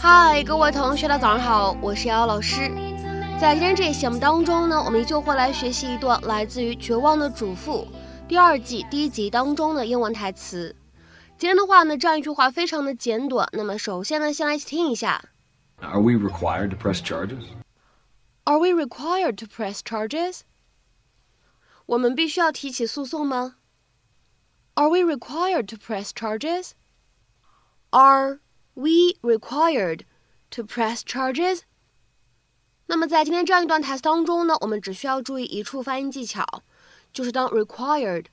嗨，各位同学，大家早上好，我是瑶瑶老师。在今天这期节目当中呢，我们依旧会来学习一段来自于《绝望的主妇》第二季第一集当中的英文台词。今天的话呢，这样一句话非常的简短。那么首先呢，先来听一下。Are we required to press charges? Are we required to press charges? 我们必须要提起诉讼吗？Are we required to press charges? Are we required to press charges? 那么在今天这样一段台词当中呢，我们只需要注意一处发音技巧，就是当 required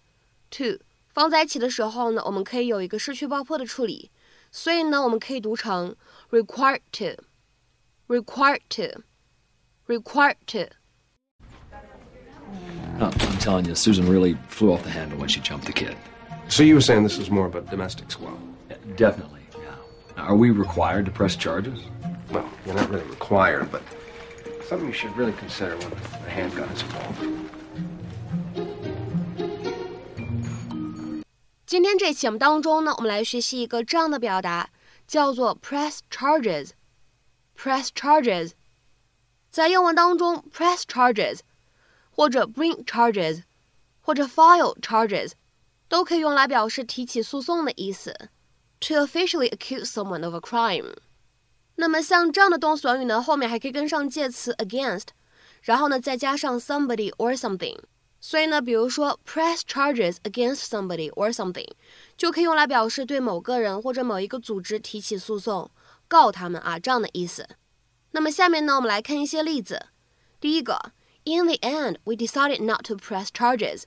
to 放在一起的时候呢，我们可以有一个失去爆破的处理，所以呢，我们可以读成 required to，required to，required to。I'm telling you, Susan really flew off the handle when she jumped the kid. So you were saying this is more of a domestic squabble? Definitely, yeah. Are we required to press charges? Well, you're not really required, but something you should really consider when a handgun is involved. 今天这期节目当中呢，我们来学习一个这样的表达，叫做 press charges。press charges，在英文当中，press charges 或者 bring charges 或者 file charges 都可以用来表示提起诉讼的意思。 To officially accuse someone of a crime。那么像这样的动词短语呢，后面还可以跟上介词 against，然后呢再加上 somebody or something。所以呢，比如说 press charges against somebody or something，就可以用来表示对某个人或者某一个组织提起诉讼，告他们啊这样的意思。那么下面呢，我们来看一些例子。第一个，In the end, we decided not to press charges。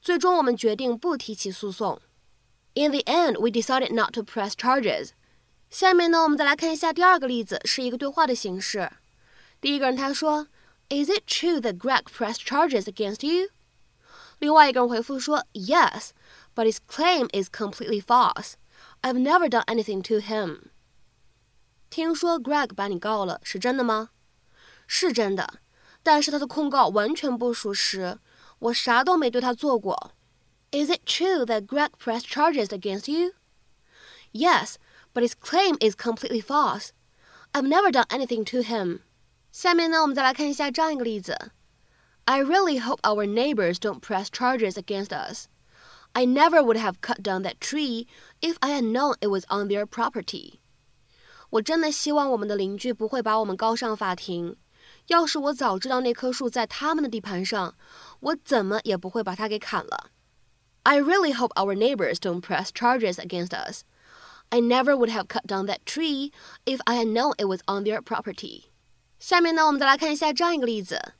最终我们决定不提起诉讼。In the end, we decided not to press charges。下面呢，我们再来看一下第二个例子，是一个对话的形式。第一个人他说：“Is it true that Greg pressed charges against you？” 另外一个人回复说：“Yes, but his claim is completely false. I've never done anything to him.” 听说 Greg 把你告了，是真的吗？是真的，但是他的控告完全不属实，我啥都没对他做过。 Is it true that Greg pressed charges against you? Yes, but his claim is completely false. I've never done anything to him. 下面呢，我们再来看一下这样一个例子。I really hope our neighbors don't press charges against us. I never would have cut down that tree if I had known it was on their property. 我真的希望我们的邻居不会把我们告上法庭。要是我早知道那棵树在他们的地盘上，我怎么也不会把它给砍了。 I really hope our neighbors don't press charges against us. I never would have cut down that tree if I had known it was on their property. 下面呢，我们再来看一下这样一个例子。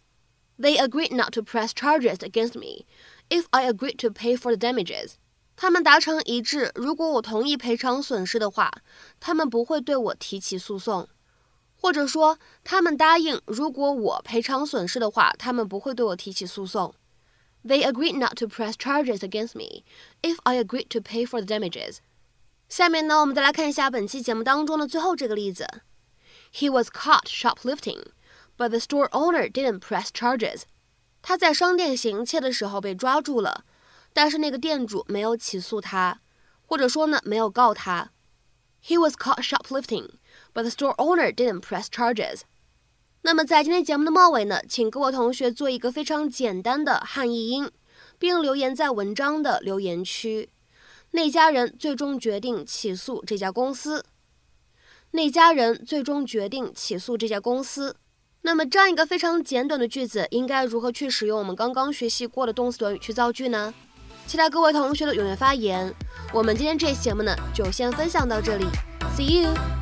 They agreed not to press charges against me if I agreed to pay for the damages. 他们达成一致，如果我同意赔偿损失的话，他们不会对我提起诉讼。或者说，他们答应，如果我赔偿损失的话，他们不会对我提起诉讼。 They agreed not to press charges against me if I agreed to pay for the damages. 下面呢，我们再来看一下本期节目当中的最后这个例子。He was caught shoplifting, but the store owner didn't press charges. 他在商店行窃的时候被抓住了，但是那个店主没有起诉他，或者说呢，没有告他。He was caught shoplifting, but the store owner didn't press charges. 那么在今天节目的末尾呢，请各位同学做一个非常简单的汉译英，并留言在文章的留言区。那家人最终决定起诉这家公司。那家人最终决定起诉这家公司。那么这样一个非常简短的句子，应该如何去使用我们刚刚学习过的动词短语去造句呢？期待各位同学的踊跃发言。我们今天这期节目呢，就先分享到这里，See you。